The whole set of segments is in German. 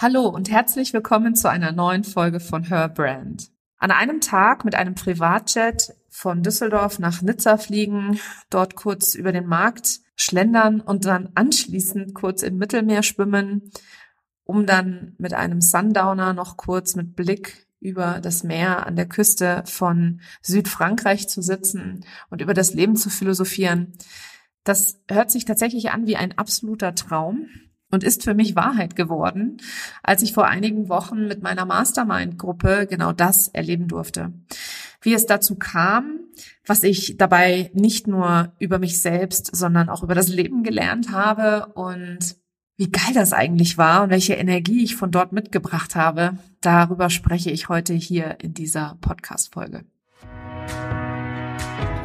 Hallo und herzlich willkommen zu einer neuen Folge von Her Brand. An einem Tag mit einem Privatjet von Düsseldorf nach Nizza fliegen, dort kurz über den Markt schlendern und dann anschließend kurz im Mittelmeer schwimmen, um dann mit einem Sundowner noch kurz mit Blick über das Meer an der Küste von Südfrankreich zu sitzen und über das Leben zu philosophieren. Das hört sich tatsächlich an wie ein absoluter Traum und ist für mich Wahrheit geworden, als ich vor einigen Wochen mit meiner Mastermind-Gruppe genau das erleben durfte. Wie es dazu kam, was ich dabei nicht nur über mich selbst, sondern auch über das Leben gelernt habe und wie geil das eigentlich war und welche Energie ich von dort mitgebracht habe, darüber spreche ich heute hier in dieser Podcast-Folge.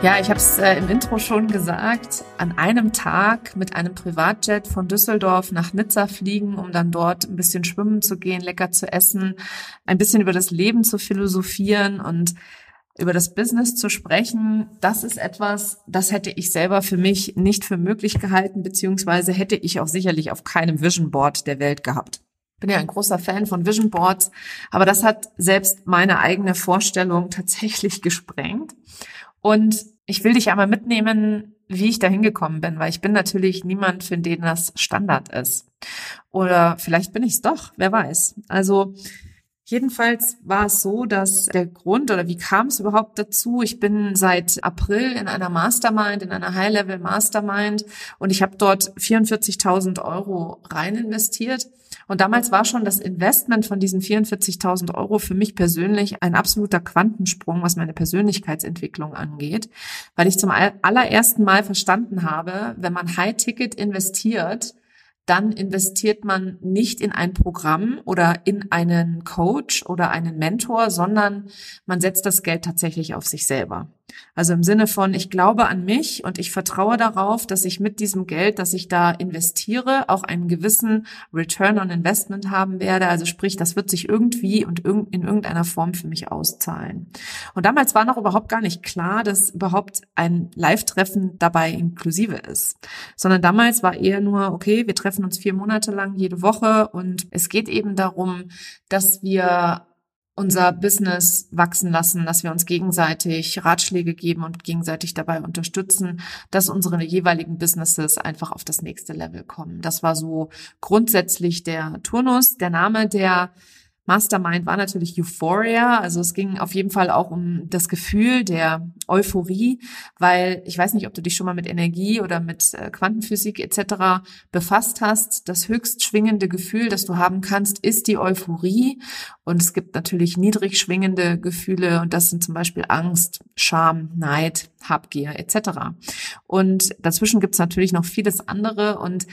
Ja, ich habe es äh, im Intro schon gesagt. An einem Tag mit einem Privatjet von Düsseldorf nach Nizza fliegen, um dann dort ein bisschen schwimmen zu gehen, lecker zu essen, ein bisschen über das Leben zu philosophieren und über das Business zu sprechen, das ist etwas, das hätte ich selber für mich nicht für möglich gehalten, beziehungsweise hätte ich auch sicherlich auf keinem Vision Board der Welt gehabt. Bin ja ein großer Fan von Vision Boards, aber das hat selbst meine eigene Vorstellung tatsächlich gesprengt. Und ich will dich einmal mitnehmen, wie ich da hingekommen bin, weil ich bin natürlich niemand, für den das Standard ist. Oder vielleicht bin ich es doch, wer weiß. Also Jedenfalls war es so, dass der Grund oder wie kam es überhaupt dazu? Ich bin seit April in einer Mastermind, in einer High-Level Mastermind und ich habe dort 44.000 Euro rein investiert. Und damals war schon das Investment von diesen 44.000 Euro für mich persönlich ein absoluter Quantensprung, was meine Persönlichkeitsentwicklung angeht, weil ich zum allerersten Mal verstanden habe, wenn man High-Ticket investiert, dann investiert man nicht in ein Programm oder in einen Coach oder einen Mentor, sondern man setzt das Geld tatsächlich auf sich selber. Also im Sinne von, ich glaube an mich und ich vertraue darauf, dass ich mit diesem Geld, das ich da investiere, auch einen gewissen Return on Investment haben werde. Also sprich, das wird sich irgendwie und in irgendeiner Form für mich auszahlen. Und damals war noch überhaupt gar nicht klar, dass überhaupt ein Live-Treffen dabei inklusive ist, sondern damals war eher nur, okay, wir treffen uns vier Monate lang jede Woche und es geht eben darum, dass wir unser Business wachsen lassen, dass wir uns gegenseitig Ratschläge geben und gegenseitig dabei unterstützen, dass unsere jeweiligen Businesses einfach auf das nächste Level kommen. Das war so grundsätzlich der Turnus. Der Name der Mastermind war natürlich Euphoria. Also es ging auf jeden Fall auch um das Gefühl der Euphorie, weil ich weiß nicht, ob du dich schon mal mit Energie oder mit äh, Quantenphysik etc. befasst hast. Das höchst schwingende Gefühl, das du haben kannst, ist die Euphorie. Und es gibt natürlich niedrig schwingende Gefühle und das sind zum Beispiel Angst, Scham, Neid, Habgier etc. Und dazwischen gibt es natürlich noch vieles andere und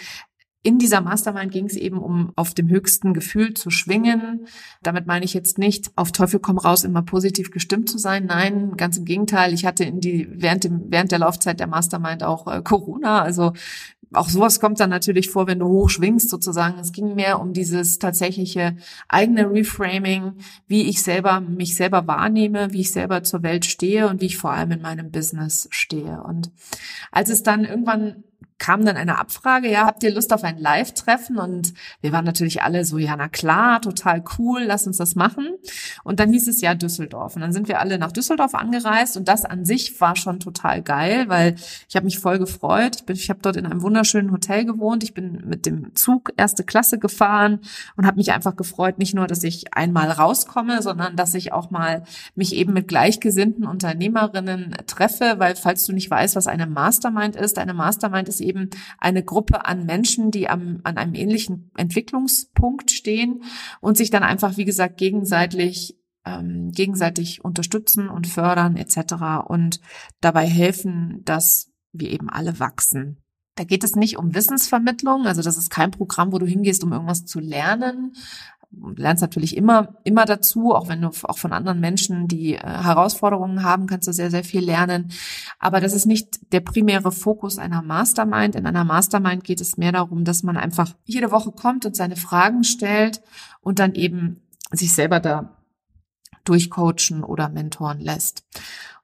in dieser Mastermind ging es eben um auf dem höchsten Gefühl zu schwingen. Damit meine ich jetzt nicht, auf Teufel komm raus, immer positiv gestimmt zu sein. Nein, ganz im Gegenteil. Ich hatte in die, während, dem, während der Laufzeit der Mastermind auch äh, Corona. Also auch sowas kommt dann natürlich vor, wenn du hoch schwingst sozusagen. Es ging mehr um dieses tatsächliche eigene Reframing, wie ich selber mich selber wahrnehme, wie ich selber zur Welt stehe und wie ich vor allem in meinem Business stehe. Und als es dann irgendwann kam dann eine Abfrage, ja, habt ihr Lust auf ein Live-Treffen? Und wir waren natürlich alle so, ja, na klar, total cool, lass uns das machen. Und dann hieß es ja Düsseldorf. Und dann sind wir alle nach Düsseldorf angereist und das an sich war schon total geil, weil ich habe mich voll gefreut. Ich, bin, ich habe dort in einem wunderschönen Hotel gewohnt. Ich bin mit dem Zug erste Klasse gefahren und habe mich einfach gefreut, nicht nur, dass ich einmal rauskomme, sondern dass ich auch mal mich eben mit gleichgesinnten Unternehmerinnen treffe, weil falls du nicht weißt, was eine Mastermind ist, eine Mastermind ist ist eben eine Gruppe an Menschen, die am, an einem ähnlichen Entwicklungspunkt stehen und sich dann einfach, wie gesagt, gegenseitig ähm, gegenseitig unterstützen und fördern etc. und dabei helfen, dass wir eben alle wachsen. Da geht es nicht um Wissensvermittlung, also das ist kein Programm, wo du hingehst, um irgendwas zu lernen. Lernst natürlich immer, immer dazu, auch wenn du auch von anderen Menschen, die äh, Herausforderungen haben, kannst du sehr, sehr viel lernen. Aber das ist nicht der primäre Fokus einer Mastermind. In einer Mastermind geht es mehr darum, dass man einfach jede Woche kommt und seine Fragen stellt und dann eben sich selber da durchcoachen oder mentoren lässt.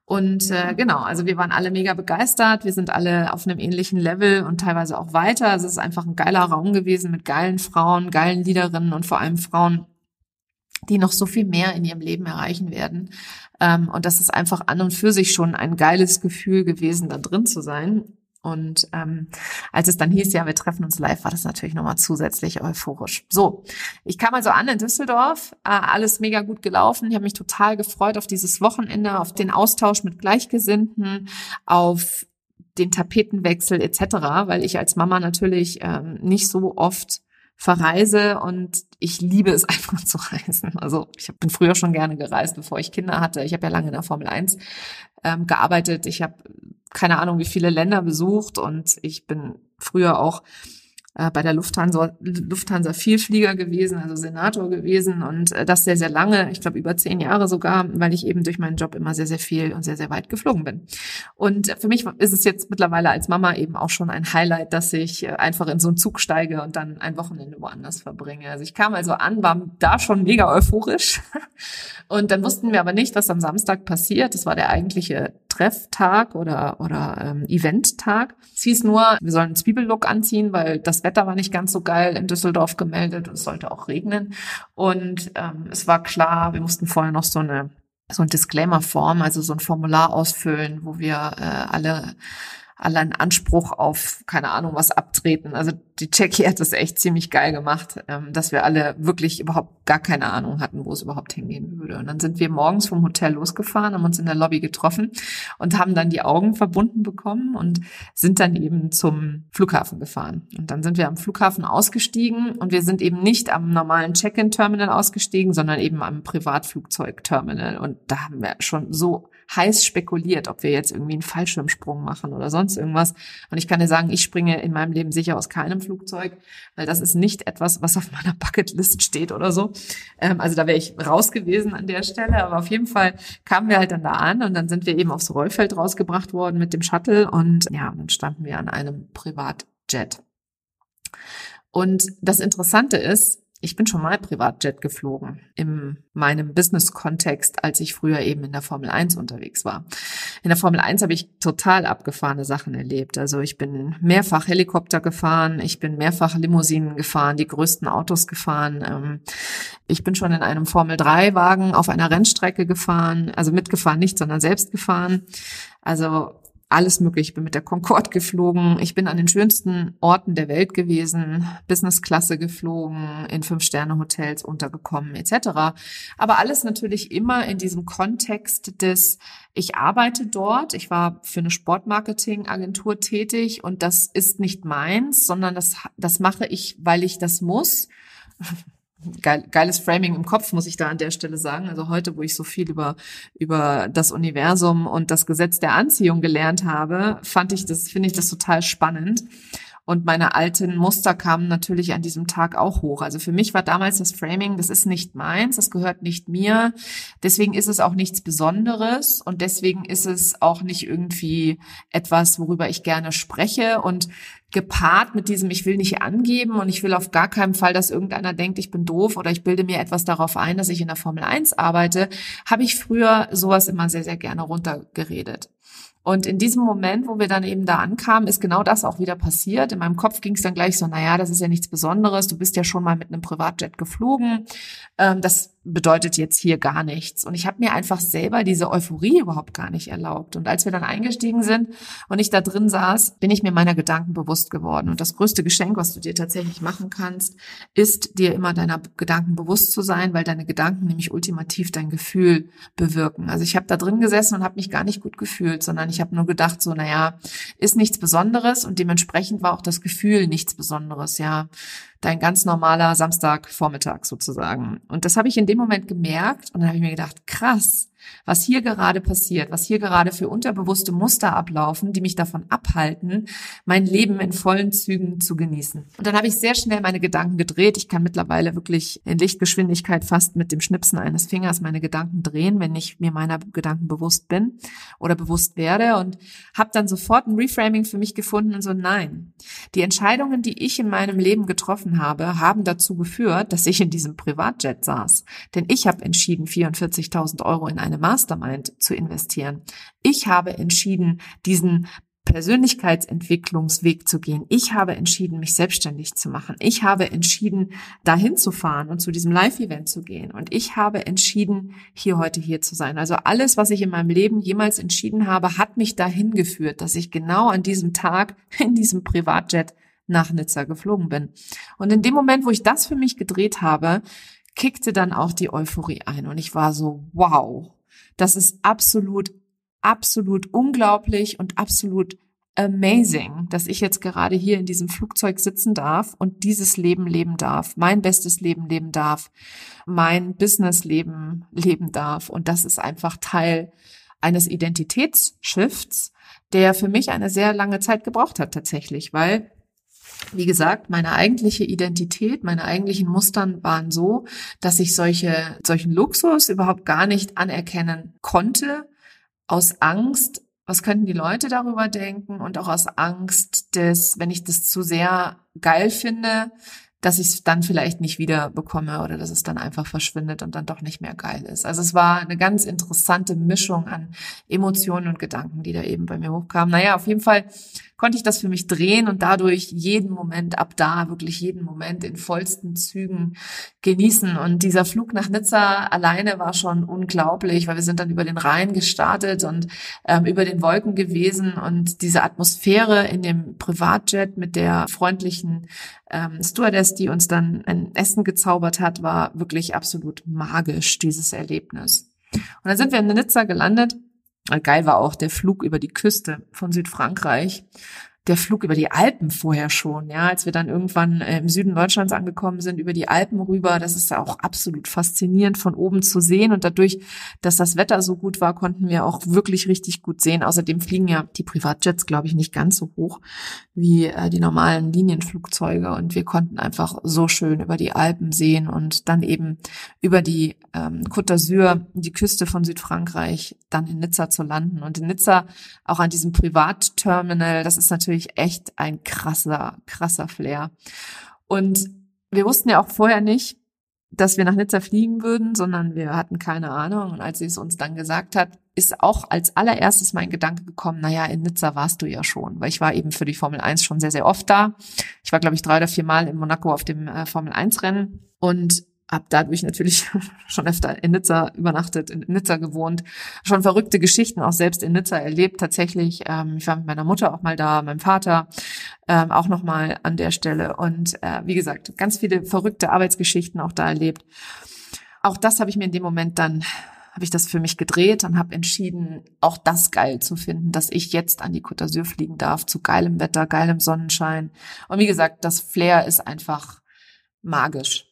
Und äh, genau, also wir waren alle mega begeistert. Wir sind alle auf einem ähnlichen Level und teilweise auch weiter. Also es ist einfach ein geiler Raum gewesen mit geilen Frauen, geilen Liederinnen und vor allem Frauen, die noch so viel mehr in ihrem Leben erreichen werden. Ähm, und das ist einfach an und für sich schon ein geiles Gefühl gewesen, da drin zu sein. Und ähm, als es dann hieß, ja, wir treffen uns live, war das natürlich nochmal zusätzlich euphorisch. So, ich kam also an in Düsseldorf, äh, alles mega gut gelaufen. Ich habe mich total gefreut auf dieses Wochenende, auf den Austausch mit Gleichgesinnten, auf den Tapetenwechsel etc., weil ich als Mama natürlich ähm, nicht so oft verreise und ich liebe es einfach zu reisen. Also ich bin früher schon gerne gereist, bevor ich Kinder hatte. Ich habe ja lange in der Formel 1 ähm, gearbeitet. Ich habe keine Ahnung, wie viele Länder besucht und ich bin früher auch äh, bei der Lufthansa, Lufthansa Vielflieger gewesen, also Senator gewesen und äh, das sehr, sehr lange, ich glaube über zehn Jahre sogar, weil ich eben durch meinen Job immer sehr, sehr viel und sehr, sehr weit geflogen bin. Und für mich ist es jetzt mittlerweile als Mama eben auch schon ein Highlight, dass ich äh, einfach in so einen Zug steige und dann ein Wochenende woanders verbringe. Also ich kam also an, war da schon mega euphorisch und dann wussten wir aber nicht, was am Samstag passiert. Das war der eigentliche Trefftag oder, oder ähm, Eventtag. Es hieß nur, wir sollen einen Zwiebellook anziehen, weil das Wetter war nicht ganz so geil in Düsseldorf gemeldet und es sollte auch regnen. Und ähm, es war klar, wir mussten vorher noch so eine so ein Disclaimer-Form, also so ein Formular ausfüllen, wo wir äh, alle alle einen Anspruch auf, keine Ahnung, was abtreten. Also die Jackie hat das echt ziemlich geil gemacht, ähm, dass wir alle wirklich überhaupt gar keine Ahnung hatten, wo es überhaupt hingehen würde. Und dann sind wir morgens vom Hotel losgefahren, haben uns in der Lobby getroffen und haben dann die Augen verbunden bekommen und sind dann eben zum Flughafen gefahren. Und dann sind wir am Flughafen ausgestiegen und wir sind eben nicht am normalen Check-in-Terminal ausgestiegen, sondern eben am Privatflugzeug-Terminal. Und da haben wir schon so heiß spekuliert, ob wir jetzt irgendwie einen Fallschirmsprung machen oder sonst irgendwas. Und ich kann dir sagen, ich springe in meinem Leben sicher aus keinem Flugzeug, weil das ist nicht etwas, was auf meiner Bucketlist steht oder so. Ähm, also da wäre ich raus gewesen an der Stelle. Aber auf jeden Fall kamen wir halt dann da an und dann sind wir eben aufs Rollfeld rausgebracht worden mit dem Shuttle und ja, dann standen wir an einem Privatjet. Und das Interessante ist, ich bin schon mal Privatjet geflogen in meinem Business-Kontext, als ich früher eben in der Formel 1 unterwegs war. In der Formel 1 habe ich total abgefahrene Sachen erlebt. Also ich bin mehrfach Helikopter gefahren, ich bin mehrfach Limousinen gefahren, die größten Autos gefahren. Ähm, ich bin schon in einem Formel 3-Wagen auf einer Rennstrecke gefahren, also mitgefahren nicht, sondern selbst gefahren. Also alles möglich. Ich bin mit der Concorde geflogen. Ich bin an den schönsten Orten der Welt gewesen, Businessklasse geflogen, in Fünf-Sterne-Hotels untergekommen etc. Aber alles natürlich immer in diesem Kontext des, ich arbeite dort, ich war für eine Sportmarketing-Agentur tätig und das ist nicht meins, sondern das, das mache ich, weil ich das muss geil, geiles Framing im Kopf, muss ich da an der Stelle sagen. Also heute, wo ich so viel über, über das Universum und das Gesetz der Anziehung gelernt habe, fand ich das, finde ich das total spannend. Und meine alten Muster kamen natürlich an diesem Tag auch hoch. Also für mich war damals das Framing, das ist nicht meins, das gehört nicht mir. Deswegen ist es auch nichts Besonderes und deswegen ist es auch nicht irgendwie etwas, worüber ich gerne spreche. Und gepaart mit diesem, ich will nicht angeben und ich will auf gar keinen Fall, dass irgendeiner denkt, ich bin doof oder ich bilde mir etwas darauf ein, dass ich in der Formel 1 arbeite, habe ich früher sowas immer sehr, sehr gerne runtergeredet. Und in diesem Moment, wo wir dann eben da ankamen, ist genau das auch wieder passiert. In meinem Kopf ging es dann gleich so, naja, das ist ja nichts Besonderes, du bist ja schon mal mit einem Privatjet geflogen. Ähm, das bedeutet jetzt hier gar nichts. Und ich habe mir einfach selber diese Euphorie überhaupt gar nicht erlaubt. Und als wir dann eingestiegen sind und ich da drin saß, bin ich mir meiner Gedanken bewusst geworden. Und das größte Geschenk, was du dir tatsächlich machen kannst, ist dir immer deiner Gedanken bewusst zu sein, weil deine Gedanken nämlich ultimativ dein Gefühl bewirken. Also ich habe da drin gesessen und habe mich gar nicht gut gefühlt, sondern ich habe nur gedacht, so, naja, ist nichts Besonderes und dementsprechend war auch das Gefühl nichts Besonderes, ja dein ganz normaler Samstagvormittag sozusagen. Und das habe ich in dem Moment gemerkt und dann habe ich mir gedacht, krass, was hier gerade passiert, was hier gerade für unterbewusste Muster ablaufen, die mich davon abhalten, mein Leben in vollen Zügen zu genießen. Und dann habe ich sehr schnell meine Gedanken gedreht. Ich kann mittlerweile wirklich in Lichtgeschwindigkeit fast mit dem Schnipsen eines Fingers meine Gedanken drehen, wenn ich mir meiner Gedanken bewusst bin oder bewusst werde und habe dann sofort ein Reframing für mich gefunden und so nein. Die Entscheidungen, die ich in meinem Leben getroffen habe, haben dazu geführt, dass ich in diesem Privatjet saß. Denn ich habe entschieden, 44.000 Euro in eine Mastermind zu investieren. Ich habe entschieden, diesen Persönlichkeitsentwicklungsweg zu gehen. Ich habe entschieden, mich selbstständig zu machen. Ich habe entschieden, dahin zu fahren und zu diesem Live-Event zu gehen. Und ich habe entschieden, hier heute hier zu sein. Also alles, was ich in meinem Leben jemals entschieden habe, hat mich dahin geführt, dass ich genau an diesem Tag in diesem Privatjet nach Nizza geflogen bin. Und in dem Moment, wo ich das für mich gedreht habe, kickte dann auch die Euphorie ein. Und ich war so, wow, das ist absolut, absolut unglaublich und absolut amazing, dass ich jetzt gerade hier in diesem Flugzeug sitzen darf und dieses Leben leben darf, mein bestes Leben leben darf, mein Businessleben leben darf. Und das ist einfach Teil eines Identitätsshifts, der für mich eine sehr lange Zeit gebraucht hat tatsächlich, weil wie gesagt, meine eigentliche Identität, meine eigentlichen Mustern waren so, dass ich solche, solchen Luxus überhaupt gar nicht anerkennen konnte, aus Angst, was könnten die Leute darüber denken und auch aus Angst, dass, wenn ich das zu sehr geil finde, dass ich es dann vielleicht nicht wieder bekomme oder dass es dann einfach verschwindet und dann doch nicht mehr geil ist. Also es war eine ganz interessante Mischung an Emotionen und Gedanken, die da eben bei mir hochkamen. Naja, auf jeden Fall konnte ich das für mich drehen und dadurch jeden Moment ab da, wirklich jeden Moment in vollsten Zügen genießen. Und dieser Flug nach Nizza alleine war schon unglaublich, weil wir sind dann über den Rhein gestartet und ähm, über den Wolken gewesen und diese Atmosphäre in dem Privatjet mit der freundlichen ähm, Stewardess, die uns dann ein Essen gezaubert hat, war wirklich absolut magisch, dieses Erlebnis. Und dann sind wir in Nizza gelandet Geil war auch der Flug über die Küste von Südfrankreich der Flug über die Alpen vorher schon, ja, als wir dann irgendwann äh, im Süden Deutschlands angekommen sind, über die Alpen rüber, das ist ja auch absolut faszinierend von oben zu sehen. Und dadurch, dass das Wetter so gut war, konnten wir auch wirklich richtig gut sehen. Außerdem fliegen ja die Privatjets, glaube ich, nicht ganz so hoch wie äh, die normalen Linienflugzeuge. Und wir konnten einfach so schön über die Alpen sehen und dann eben über die ähm, Côte d'Azur, die Küste von Südfrankreich, dann in Nizza zu landen. Und in Nizza auch an diesem Privatterminal, das ist natürlich natürlich echt ein krasser, krasser Flair. Und wir wussten ja auch vorher nicht, dass wir nach Nizza fliegen würden, sondern wir hatten keine Ahnung. Und als sie es uns dann gesagt hat, ist auch als allererstes mein Gedanke gekommen, naja, in Nizza warst du ja schon, weil ich war eben für die Formel 1 schon sehr, sehr oft da. Ich war, glaube ich, drei oder vier Mal in Monaco auf dem äh, Formel 1 Rennen und habe dadurch natürlich schon öfter in Nizza übernachtet, in Nizza gewohnt, schon verrückte Geschichten auch selbst in Nizza erlebt. Tatsächlich, ähm, ich war mit meiner Mutter auch mal da, meinem Vater ähm, auch noch mal an der Stelle und äh, wie gesagt, ganz viele verrückte Arbeitsgeschichten auch da erlebt. Auch das habe ich mir in dem Moment dann habe ich das für mich gedreht und habe entschieden, auch das geil zu finden, dass ich jetzt an die Côte d'Azur fliegen darf, zu geilem Wetter, geilem Sonnenschein. Und wie gesagt, das Flair ist einfach magisch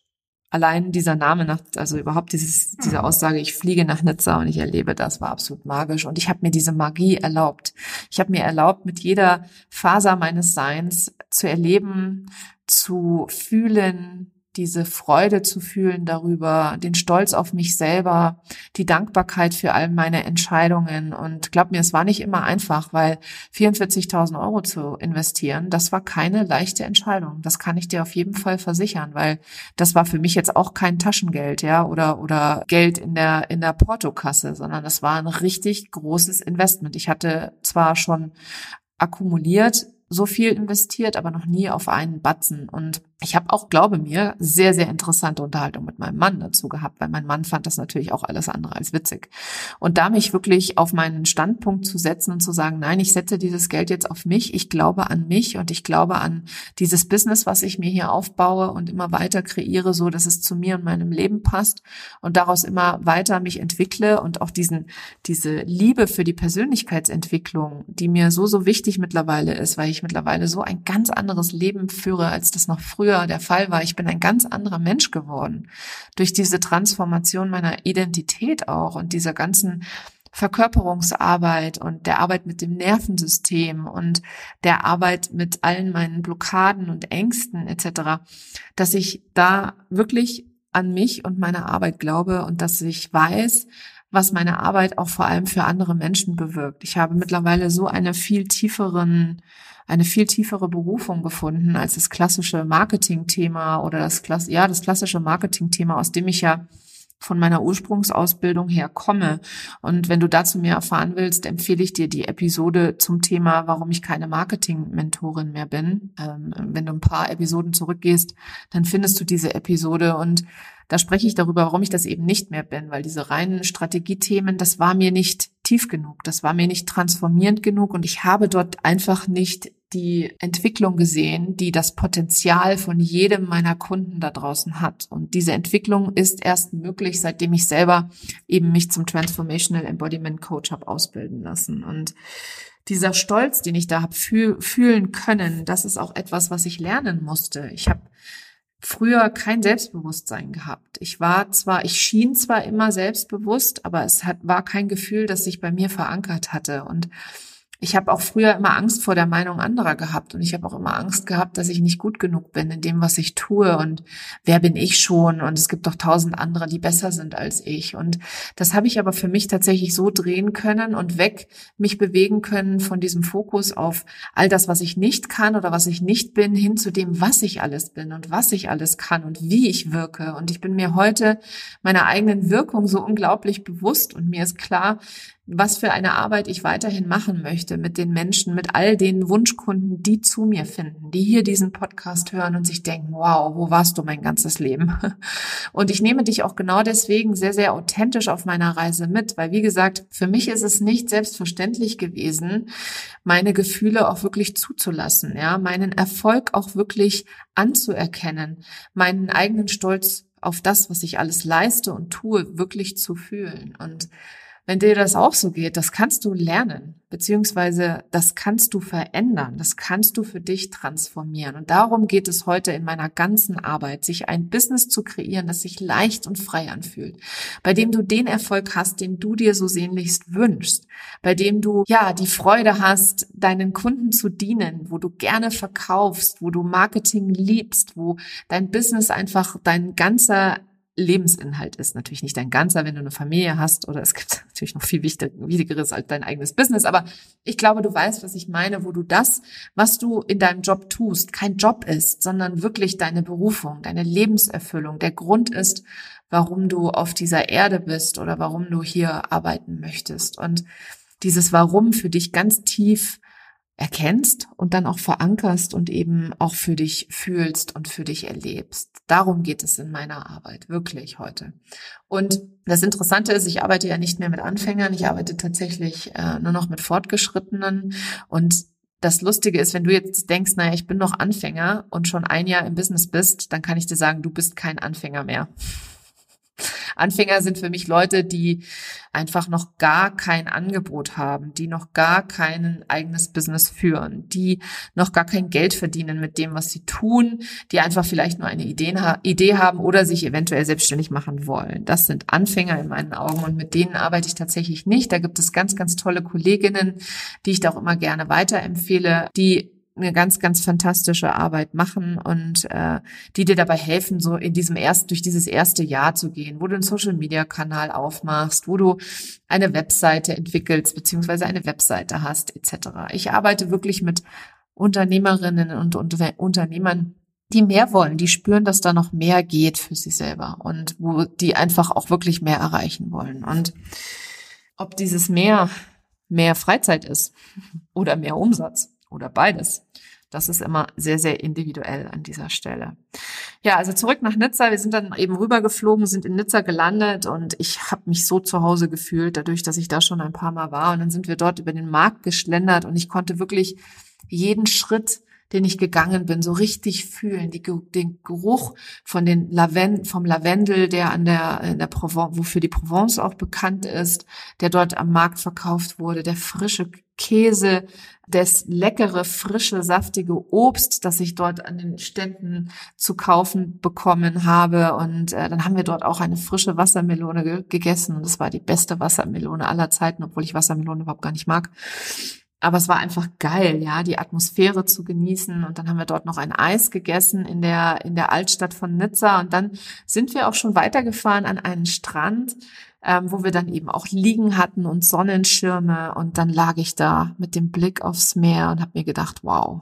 allein dieser Name nach, also überhaupt dieses, diese mhm. Aussage, ich fliege nach Nizza und ich erlebe das, war absolut magisch. Und ich habe mir diese Magie erlaubt. Ich habe mir erlaubt, mit jeder Faser meines Seins zu erleben, zu fühlen, diese Freude zu fühlen darüber, den Stolz auf mich selber, die Dankbarkeit für all meine Entscheidungen. Und glaub mir, es war nicht immer einfach, weil 44.000 Euro zu investieren, das war keine leichte Entscheidung. Das kann ich dir auf jeden Fall versichern, weil das war für mich jetzt auch kein Taschengeld, ja, oder, oder Geld in der, in der Portokasse, sondern das war ein richtig großes Investment. Ich hatte zwar schon akkumuliert so viel investiert, aber noch nie auf einen Batzen. Und ich habe auch, glaube mir, sehr, sehr interessante Unterhaltung mit meinem Mann dazu gehabt, weil mein Mann fand das natürlich auch alles andere als witzig. Und da mich wirklich auf meinen Standpunkt zu setzen und zu sagen, nein, ich setze dieses Geld jetzt auf mich, ich glaube an mich und ich glaube an dieses Business, was ich mir hier aufbaue und immer weiter kreiere, so dass es zu mir und meinem Leben passt und daraus immer weiter mich entwickle und auch diesen, diese Liebe für die Persönlichkeitsentwicklung, die mir so, so wichtig mittlerweile ist, weil ich mittlerweile so ein ganz anderes Leben führe, als das noch früher früher der Fall war. Ich bin ein ganz anderer Mensch geworden durch diese Transformation meiner Identität auch und dieser ganzen Verkörperungsarbeit und der Arbeit mit dem Nervensystem und der Arbeit mit allen meinen Blockaden und Ängsten etc., dass ich da wirklich an mich und meine Arbeit glaube und dass ich weiß, was meine Arbeit auch vor allem für andere Menschen bewirkt. Ich habe mittlerweile so eine viel tieferen eine viel tiefere Berufung gefunden als das klassische Marketing-Thema oder das, ja, das klassische Marketing-Thema, aus dem ich ja von meiner Ursprungsausbildung her komme. Und wenn du dazu mehr erfahren willst, empfehle ich dir die Episode zum Thema, warum ich keine Marketing-Mentorin mehr bin. Ähm, wenn du ein paar Episoden zurückgehst, dann findest du diese Episode und da spreche ich darüber, warum ich das eben nicht mehr bin, weil diese reinen Strategiethemen, das war mir nicht tief genug, das war mir nicht transformierend genug und ich habe dort einfach nicht die Entwicklung gesehen, die das Potenzial von jedem meiner Kunden da draußen hat. Und diese Entwicklung ist erst möglich, seitdem ich selber eben mich zum Transformational Embodiment Coach habe ausbilden lassen. Und dieser Stolz, den ich da habe fühl fühlen können, das ist auch etwas, was ich lernen musste. Ich habe früher kein Selbstbewusstsein gehabt. Ich war zwar, ich schien zwar immer selbstbewusst, aber es hat, war kein Gefühl, das sich bei mir verankert hatte. Und ich habe auch früher immer Angst vor der Meinung anderer gehabt und ich habe auch immer Angst gehabt, dass ich nicht gut genug bin in dem, was ich tue und wer bin ich schon? Und es gibt doch tausend andere, die besser sind als ich. Und das habe ich aber für mich tatsächlich so drehen können und weg mich bewegen können von diesem Fokus auf all das, was ich nicht kann oder was ich nicht bin, hin zu dem, was ich alles bin und was ich alles kann und wie ich wirke. Und ich bin mir heute meiner eigenen Wirkung so unglaublich bewusst und mir ist klar, was für eine Arbeit ich weiterhin machen möchte mit den Menschen, mit all den Wunschkunden, die zu mir finden, die hier diesen Podcast hören und sich denken, wow, wo warst du mein ganzes Leben? Und ich nehme dich auch genau deswegen sehr, sehr authentisch auf meiner Reise mit, weil wie gesagt, für mich ist es nicht selbstverständlich gewesen, meine Gefühle auch wirklich zuzulassen, ja, meinen Erfolg auch wirklich anzuerkennen, meinen eigenen Stolz auf das, was ich alles leiste und tue, wirklich zu fühlen und wenn dir das auch so geht, das kannst du lernen, beziehungsweise das kannst du verändern, das kannst du für dich transformieren. Und darum geht es heute in meiner ganzen Arbeit, sich ein Business zu kreieren, das sich leicht und frei anfühlt, bei dem du den Erfolg hast, den du dir so sehnlichst wünschst, bei dem du ja die Freude hast, deinen Kunden zu dienen, wo du gerne verkaufst, wo du Marketing liebst, wo dein Business einfach dein ganzer Lebensinhalt ist. Natürlich nicht dein ganzer, wenn du eine Familie hast oder es gibt natürlich noch viel Wichtigeres als dein eigenes Business. Aber ich glaube, du weißt, was ich meine, wo du das, was du in deinem Job tust, kein Job ist, sondern wirklich deine Berufung, deine Lebenserfüllung, der Grund ist, warum du auf dieser Erde bist oder warum du hier arbeiten möchtest. Und dieses Warum für dich ganz tief erkennst und dann auch verankerst und eben auch für dich fühlst und für dich erlebst. Darum geht es in meiner Arbeit, wirklich heute. Und das Interessante ist, ich arbeite ja nicht mehr mit Anfängern, ich arbeite tatsächlich äh, nur noch mit Fortgeschrittenen und das Lustige ist, wenn du jetzt denkst, naja, ich bin noch Anfänger und schon ein Jahr im Business bist, dann kann ich dir sagen, du bist kein Anfänger mehr. Anfänger sind für mich Leute, die einfach noch gar kein Angebot haben, die noch gar kein eigenes Business führen, die noch gar kein Geld verdienen mit dem, was sie tun, die einfach vielleicht nur eine Idee, haben oder sich eventuell selbstständig machen wollen. Das sind Anfänger in meinen Augen und mit denen arbeite ich tatsächlich nicht. Da gibt es ganz, ganz tolle Kolleginnen, die ich da auch immer gerne weiterempfehle, die eine ganz, ganz fantastische Arbeit machen und äh, die dir dabei helfen, so in diesem erst durch dieses erste Jahr zu gehen, wo du einen Social Media Kanal aufmachst, wo du eine Webseite entwickelst beziehungsweise eine Webseite hast etc. Ich arbeite wirklich mit Unternehmerinnen und Unter Unternehmern, die mehr wollen, die spüren, dass da noch mehr geht für sie selber und wo die einfach auch wirklich mehr erreichen wollen. Und ob dieses mehr mehr Freizeit ist oder mehr Umsatz oder beides. Das ist immer sehr, sehr individuell an dieser Stelle. Ja, also zurück nach Nizza. Wir sind dann eben rübergeflogen, sind in Nizza gelandet und ich habe mich so zu Hause gefühlt, dadurch, dass ich da schon ein paar Mal war. Und dann sind wir dort über den Markt geschlendert und ich konnte wirklich jeden Schritt den ich gegangen bin, so richtig fühlen, die, den Geruch von den Lavend, vom Lavendel, der an der, in der Provence, wofür die Provence auch bekannt ist, der dort am Markt verkauft wurde, der frische Käse, das leckere, frische, saftige Obst, das ich dort an den Ständen zu kaufen bekommen habe. Und äh, dann haben wir dort auch eine frische Wassermelone ge gegessen. Und das war die beste Wassermelone aller Zeiten, obwohl ich Wassermelone überhaupt gar nicht mag. Aber es war einfach geil, ja, die Atmosphäre zu genießen. Und dann haben wir dort noch ein Eis gegessen in der, in der Altstadt von Nizza. Und dann sind wir auch schon weitergefahren an einen Strand, ähm, wo wir dann eben auch liegen hatten und Sonnenschirme. Und dann lag ich da mit dem Blick aufs Meer und habe mir gedacht, wow,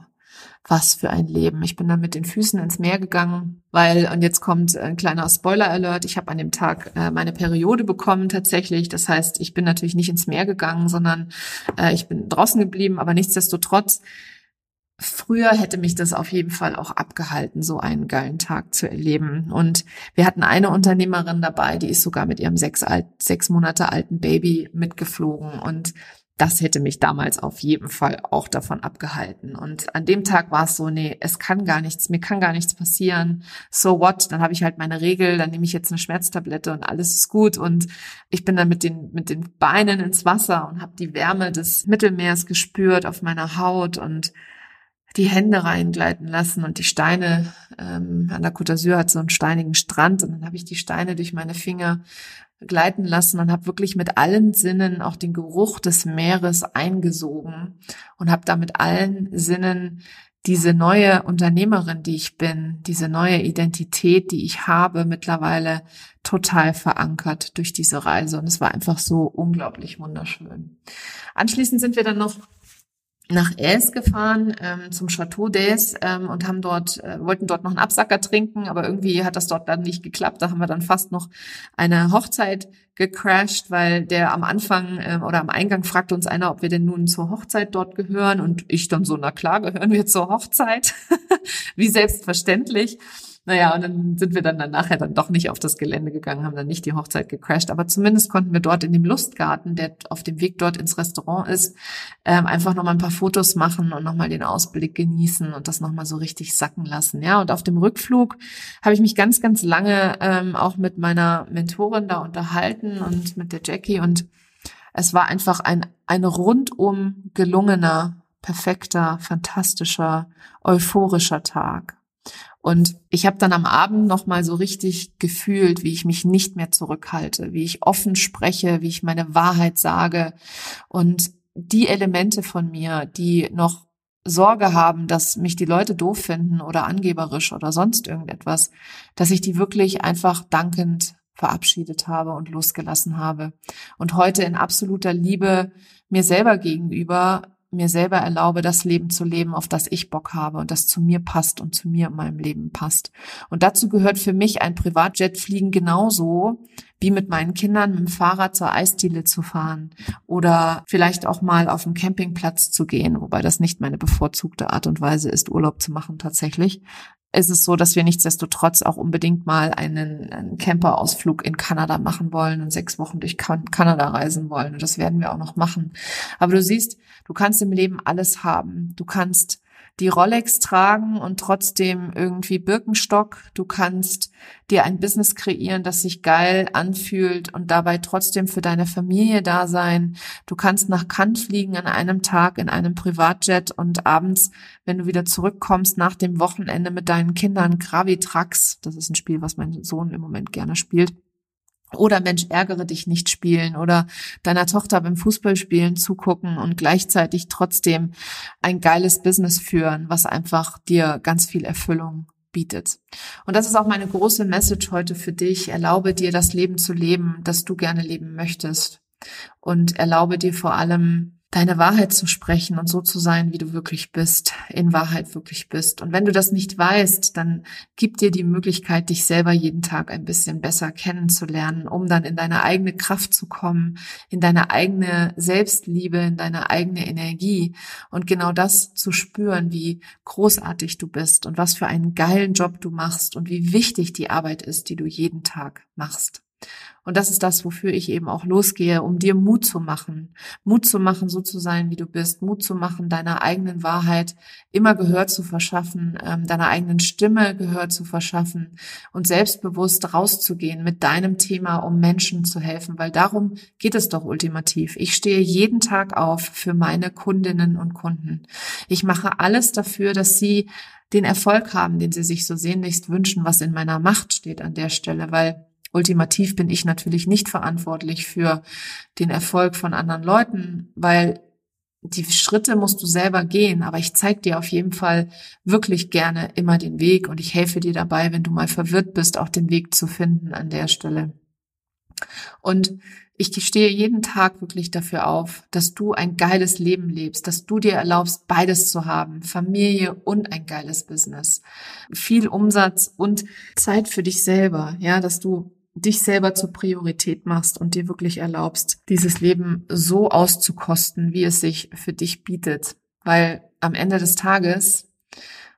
was für ein Leben. Ich bin dann mit den Füßen ins Meer gegangen, weil, und jetzt kommt ein kleiner Spoiler-Alert, ich habe an dem Tag äh, meine Periode bekommen tatsächlich. Das heißt, ich bin natürlich nicht ins Meer gegangen, sondern äh, ich bin draußen geblieben, aber nichtsdestotrotz, früher hätte mich das auf jeden Fall auch abgehalten, so einen geilen Tag zu erleben. Und wir hatten eine Unternehmerin dabei, die ist sogar mit ihrem sechs, alt, sechs Monate alten Baby mitgeflogen und das hätte mich damals auf jeden Fall auch davon abgehalten. Und an dem Tag war es so, nee, es kann gar nichts, mir kann gar nichts passieren. So what? Dann habe ich halt meine Regel, dann nehme ich jetzt eine Schmerztablette und alles ist gut. Und ich bin dann mit den, mit den Beinen ins Wasser und habe die Wärme des Mittelmeers gespürt auf meiner Haut und die Hände reingleiten lassen und die Steine ähm, an der Côte d'Azur hat so einen steinigen Strand und dann habe ich die Steine durch meine Finger gleiten lassen und habe wirklich mit allen Sinnen auch den Geruch des Meeres eingesogen und habe da mit allen Sinnen diese neue Unternehmerin, die ich bin, diese neue Identität, die ich habe, mittlerweile total verankert durch diese Reise. Und es war einfach so unglaublich wunderschön. Anschließend sind wir dann noch nach Es gefahren ähm, zum Chateau d'Es ähm, und haben dort äh, wollten dort noch einen Absacker trinken, aber irgendwie hat das dort dann nicht geklappt. Da haben wir dann fast noch eine Hochzeit gecrashed, weil der am Anfang ähm, oder am Eingang fragte uns einer, ob wir denn nun zur Hochzeit dort gehören und ich dann so, na klar, gehören wir zur Hochzeit, wie selbstverständlich. Naja, und dann sind wir dann, nachher dann doch nicht auf das Gelände gegangen, haben dann nicht die Hochzeit gecrashed, aber zumindest konnten wir dort in dem Lustgarten, der auf dem Weg dort ins Restaurant ist, ähm, einfach nochmal ein paar Fotos machen und nochmal den Ausblick genießen und das nochmal so richtig sacken lassen. Ja, und auf dem Rückflug habe ich mich ganz, ganz lange ähm, auch mit meiner Mentorin da unterhalten und mit der Jackie und es war einfach ein, ein rundum gelungener, perfekter, fantastischer, euphorischer Tag. Und ich habe dann am Abend noch mal so richtig gefühlt, wie ich mich nicht mehr zurückhalte, wie ich offen spreche, wie ich meine Wahrheit sage. Und die Elemente von mir, die noch Sorge haben, dass mich die Leute doof finden oder angeberisch oder sonst irgendetwas, dass ich die wirklich einfach dankend verabschiedet habe und losgelassen habe. Und heute in absoluter Liebe mir selber gegenüber mir selber erlaube, das Leben zu leben, auf das ich Bock habe und das zu mir passt und zu mir in meinem Leben passt. Und dazu gehört für mich ein Privatjetfliegen genauso wie mit meinen Kindern mit dem Fahrrad zur Eisdiele zu fahren oder vielleicht auch mal auf den Campingplatz zu gehen, wobei das nicht meine bevorzugte Art und Weise ist, Urlaub zu machen tatsächlich ist es so, dass wir nichtsdestotrotz auch unbedingt mal einen, einen Camperausflug in Kanada machen wollen und sechs Wochen durch Kanada reisen wollen. Und das werden wir auch noch machen. Aber du siehst, du kannst im Leben alles haben. Du kannst die Rolex tragen und trotzdem irgendwie Birkenstock. Du kannst dir ein Business kreieren, das sich geil anfühlt und dabei trotzdem für deine Familie da sein. Du kannst nach Cannes fliegen an einem Tag in einem Privatjet und abends, wenn du wieder zurückkommst nach dem Wochenende mit deinen Kindern Gravitrax, das ist ein Spiel, was mein Sohn im Moment gerne spielt, oder Mensch, ärgere dich nicht spielen oder deiner Tochter beim Fußballspielen zugucken und gleichzeitig trotzdem ein geiles Business führen, was einfach dir ganz viel Erfüllung bietet. Und das ist auch meine große Message heute für dich. Erlaube dir das Leben zu leben, das du gerne leben möchtest. Und erlaube dir vor allem deine Wahrheit zu sprechen und so zu sein, wie du wirklich bist, in Wahrheit wirklich bist. Und wenn du das nicht weißt, dann gib dir die Möglichkeit, dich selber jeden Tag ein bisschen besser kennenzulernen, um dann in deine eigene Kraft zu kommen, in deine eigene Selbstliebe, in deine eigene Energie und genau das zu spüren, wie großartig du bist und was für einen geilen Job du machst und wie wichtig die Arbeit ist, die du jeden Tag machst. Und das ist das, wofür ich eben auch losgehe, um dir Mut zu machen. Mut zu machen, so zu sein, wie du bist. Mut zu machen, deiner eigenen Wahrheit immer Gehör zu verschaffen, ähm, deiner eigenen Stimme Gehör zu verschaffen und selbstbewusst rauszugehen mit deinem Thema, um Menschen zu helfen, weil darum geht es doch ultimativ. Ich stehe jeden Tag auf für meine Kundinnen und Kunden. Ich mache alles dafür, dass sie den Erfolg haben, den sie sich so sehnlichst wünschen, was in meiner Macht steht an der Stelle, weil Ultimativ bin ich natürlich nicht verantwortlich für den Erfolg von anderen Leuten, weil die Schritte musst du selber gehen, aber ich zeige dir auf jeden Fall wirklich gerne immer den Weg und ich helfe dir dabei, wenn du mal verwirrt bist, auch den Weg zu finden an der Stelle. Und ich stehe jeden Tag wirklich dafür auf, dass du ein geiles Leben lebst, dass du dir erlaubst, beides zu haben, Familie und ein geiles Business, viel Umsatz und Zeit für dich selber, ja, dass du dich selber zur Priorität machst und dir wirklich erlaubst, dieses Leben so auszukosten, wie es sich für dich bietet. Weil am Ende des Tages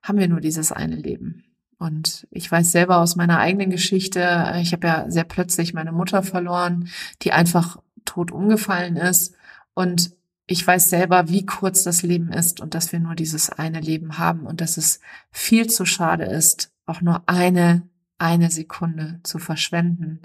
haben wir nur dieses eine Leben. Und ich weiß selber aus meiner eigenen Geschichte, ich habe ja sehr plötzlich meine Mutter verloren, die einfach tot umgefallen ist. Und ich weiß selber, wie kurz das Leben ist und dass wir nur dieses eine Leben haben und dass es viel zu schade ist, auch nur eine eine Sekunde zu verschwenden.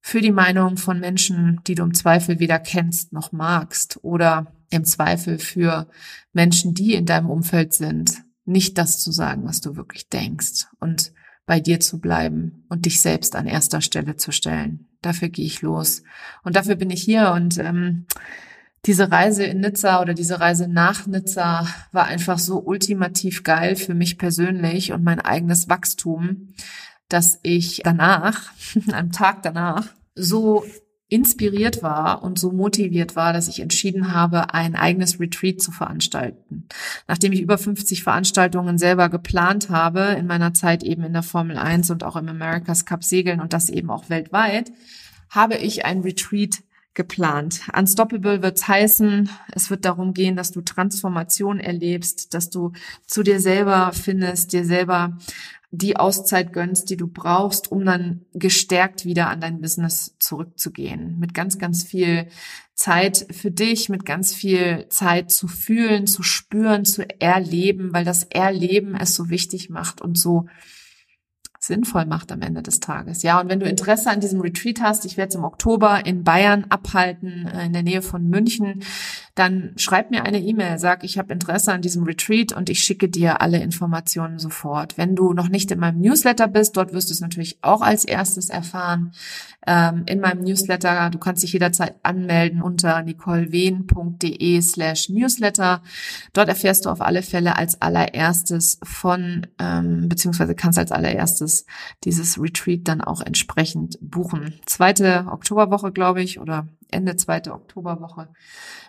Für die Meinung von Menschen, die du im Zweifel weder kennst noch magst oder im Zweifel für Menschen, die in deinem Umfeld sind, nicht das zu sagen, was du wirklich denkst und bei dir zu bleiben und dich selbst an erster Stelle zu stellen. Dafür gehe ich los und dafür bin ich hier und ähm, diese Reise in Nizza oder diese Reise nach Nizza war einfach so ultimativ geil für mich persönlich und mein eigenes Wachstum, dass ich danach, am Tag danach, so inspiriert war und so motiviert war, dass ich entschieden habe, ein eigenes Retreat zu veranstalten. Nachdem ich über 50 Veranstaltungen selber geplant habe, in meiner Zeit eben in der Formel 1 und auch im America's Cup Segeln und das eben auch weltweit, habe ich ein Retreat geplant. Unstoppable wird heißen, es wird darum gehen, dass du Transformation erlebst, dass du zu dir selber findest, dir selber die Auszeit gönnst, die du brauchst, um dann gestärkt wieder an dein Business zurückzugehen. Mit ganz, ganz viel Zeit für dich, mit ganz viel Zeit zu fühlen, zu spüren, zu erleben, weil das Erleben es so wichtig macht und so sinnvoll macht am Ende des Tages. Ja, und wenn du Interesse an diesem Retreat hast, ich werde es im Oktober in Bayern abhalten, äh, in der Nähe von München, dann schreib mir eine E-Mail, sag, ich habe Interesse an diesem Retreat und ich schicke dir alle Informationen sofort. Wenn du noch nicht in meinem Newsletter bist, dort wirst du es natürlich auch als erstes erfahren. Ähm, in meinem Newsletter, du kannst dich jederzeit anmelden unter nicolewehn.de slash Newsletter. Dort erfährst du auf alle Fälle als allererstes von, ähm, beziehungsweise kannst als allererstes dieses Retreat dann auch entsprechend buchen. Zweite Oktoberwoche, glaube ich, oder Ende zweite Oktoberwoche.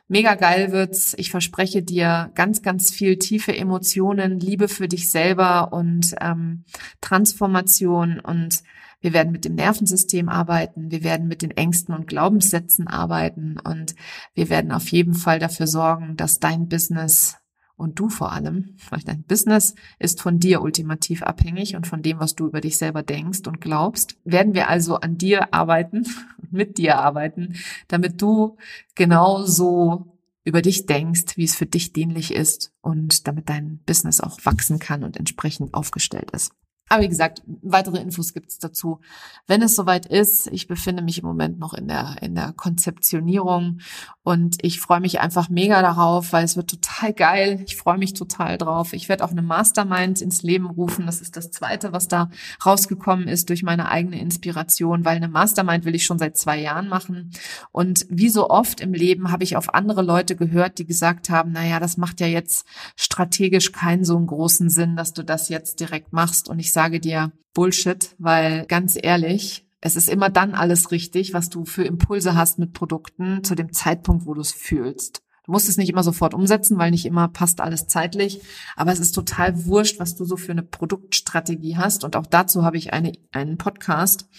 Mega geil wird's. Ich verspreche dir ganz, ganz viel tiefe Emotionen, Liebe für dich selber und ähm, Transformation und wir werden mit dem Nervensystem arbeiten, wir werden mit den Ängsten und Glaubenssätzen arbeiten und wir werden auf jeden Fall dafür sorgen, dass dein Business und du vor allem, weil dein Business ist von dir ultimativ abhängig und von dem, was du über dich selber denkst und glaubst, werden wir also an dir arbeiten, mit dir arbeiten, damit du genauso über dich denkst, wie es für dich dienlich ist und damit dein Business auch wachsen kann und entsprechend aufgestellt ist. Aber wie gesagt, weitere Infos gibt's dazu, wenn es soweit ist. Ich befinde mich im Moment noch in der, in der Konzeptionierung und ich freue mich einfach mega darauf, weil es wird total geil. Ich freue mich total drauf. Ich werde auch eine Mastermind ins Leben rufen. Das ist das zweite, was da rausgekommen ist durch meine eigene Inspiration, weil eine Mastermind will ich schon seit zwei Jahren machen. Und wie so oft im Leben habe ich auf andere Leute gehört, die gesagt haben, naja, das macht ja jetzt strategisch keinen so einen großen Sinn, dass du das jetzt direkt machst. Und ich sage dir Bullshit, weil ganz ehrlich, es ist immer dann alles richtig, was du für Impulse hast mit Produkten zu dem Zeitpunkt, wo du es fühlst. Du musst es nicht immer sofort umsetzen, weil nicht immer passt alles zeitlich. Aber es ist total wurscht, was du so für eine Produktstrategie hast. Und auch dazu habe ich eine, einen Podcast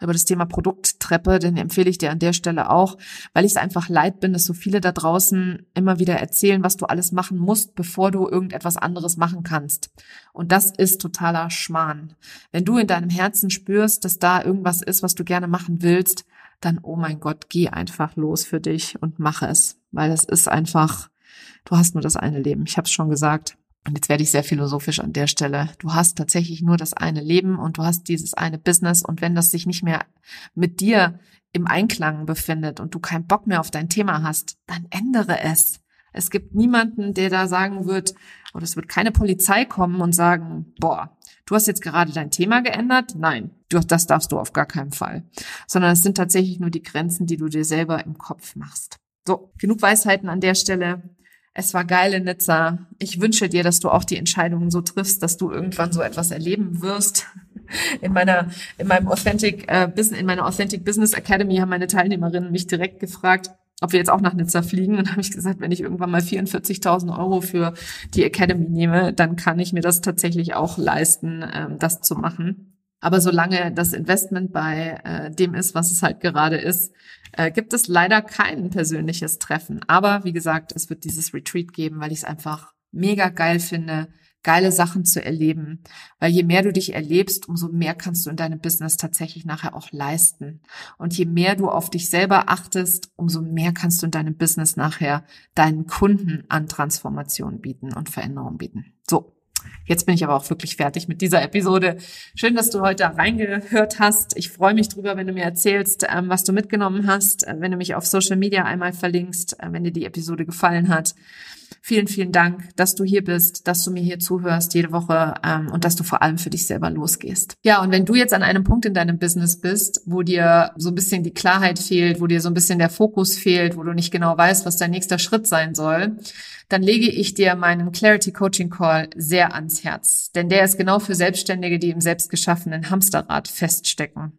über das Thema Produkttreppe, den empfehle ich dir an der Stelle auch, weil ich es einfach leid bin, dass so viele da draußen immer wieder erzählen, was du alles machen musst, bevor du irgendetwas anderes machen kannst. Und das ist totaler Schmarrn. Wenn du in deinem Herzen spürst, dass da irgendwas ist, was du gerne machen willst, dann, oh mein Gott, geh einfach los für dich und mach es, weil es ist einfach, du hast nur das eine Leben. Ich habe es schon gesagt. Und jetzt werde ich sehr philosophisch an der Stelle. Du hast tatsächlich nur das eine Leben und du hast dieses eine Business und wenn das sich nicht mehr mit dir im Einklang befindet und du keinen Bock mehr auf dein Thema hast, dann ändere es. Es gibt niemanden, der da sagen wird, oder es wird keine Polizei kommen und sagen, boah, du hast jetzt gerade dein Thema geändert. Nein, das darfst du auf gar keinen Fall. Sondern es sind tatsächlich nur die Grenzen, die du dir selber im Kopf machst. So, genug Weisheiten an der Stelle. Es war geil in Nizza. Ich wünsche dir, dass du auch die Entscheidungen so triffst, dass du irgendwann so etwas erleben wirst. In meiner, in meinem Authentic äh, Business, in meiner Authentic Business Academy haben meine Teilnehmerinnen mich direkt gefragt, ob wir jetzt auch nach Nizza fliegen. Und habe ich gesagt, wenn ich irgendwann mal 44.000 Euro für die Academy nehme, dann kann ich mir das tatsächlich auch leisten, ähm, das zu machen. Aber solange das Investment bei äh, dem ist, was es halt gerade ist, äh, gibt es leider kein persönliches Treffen. Aber wie gesagt, es wird dieses Retreat geben, weil ich es einfach mega geil finde, geile Sachen zu erleben. Weil je mehr du dich erlebst, umso mehr kannst du in deinem Business tatsächlich nachher auch leisten. Und je mehr du auf dich selber achtest, umso mehr kannst du in deinem Business nachher deinen Kunden an Transformation bieten und Veränderung bieten. So, Jetzt bin ich aber auch wirklich fertig mit dieser Episode. Schön, dass du heute reingehört hast. Ich freue mich drüber, wenn du mir erzählst, ähm, was du mitgenommen hast, äh, wenn du mich auf Social Media einmal verlinkst, äh, wenn dir die Episode gefallen hat. Vielen, vielen Dank, dass du hier bist, dass du mir hier zuhörst jede Woche ähm, und dass du vor allem für dich selber losgehst. Ja, und wenn du jetzt an einem Punkt in deinem Business bist, wo dir so ein bisschen die Klarheit fehlt, wo dir so ein bisschen der Fokus fehlt, wo du nicht genau weißt, was dein nächster Schritt sein soll, dann lege ich dir meinen Clarity Coaching Call sehr ans Herz. Denn der ist genau für Selbstständige, die im selbstgeschaffenen Hamsterrad feststecken.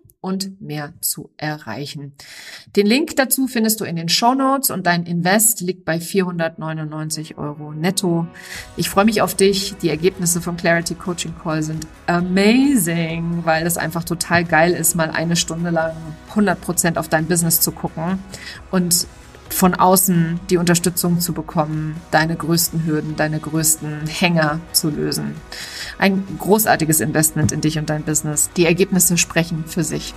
und mehr zu erreichen. Den Link dazu findest du in den Show Notes und dein Invest liegt bei 499 Euro netto. Ich freue mich auf dich. Die Ergebnisse vom Clarity Coaching Call sind amazing, weil es einfach total geil ist, mal eine Stunde lang 100 Prozent auf dein Business zu gucken und von außen die Unterstützung zu bekommen, deine größten Hürden, deine größten Hänger zu lösen. Ein großartiges Investment in dich und dein Business. Die Ergebnisse sprechen für sich.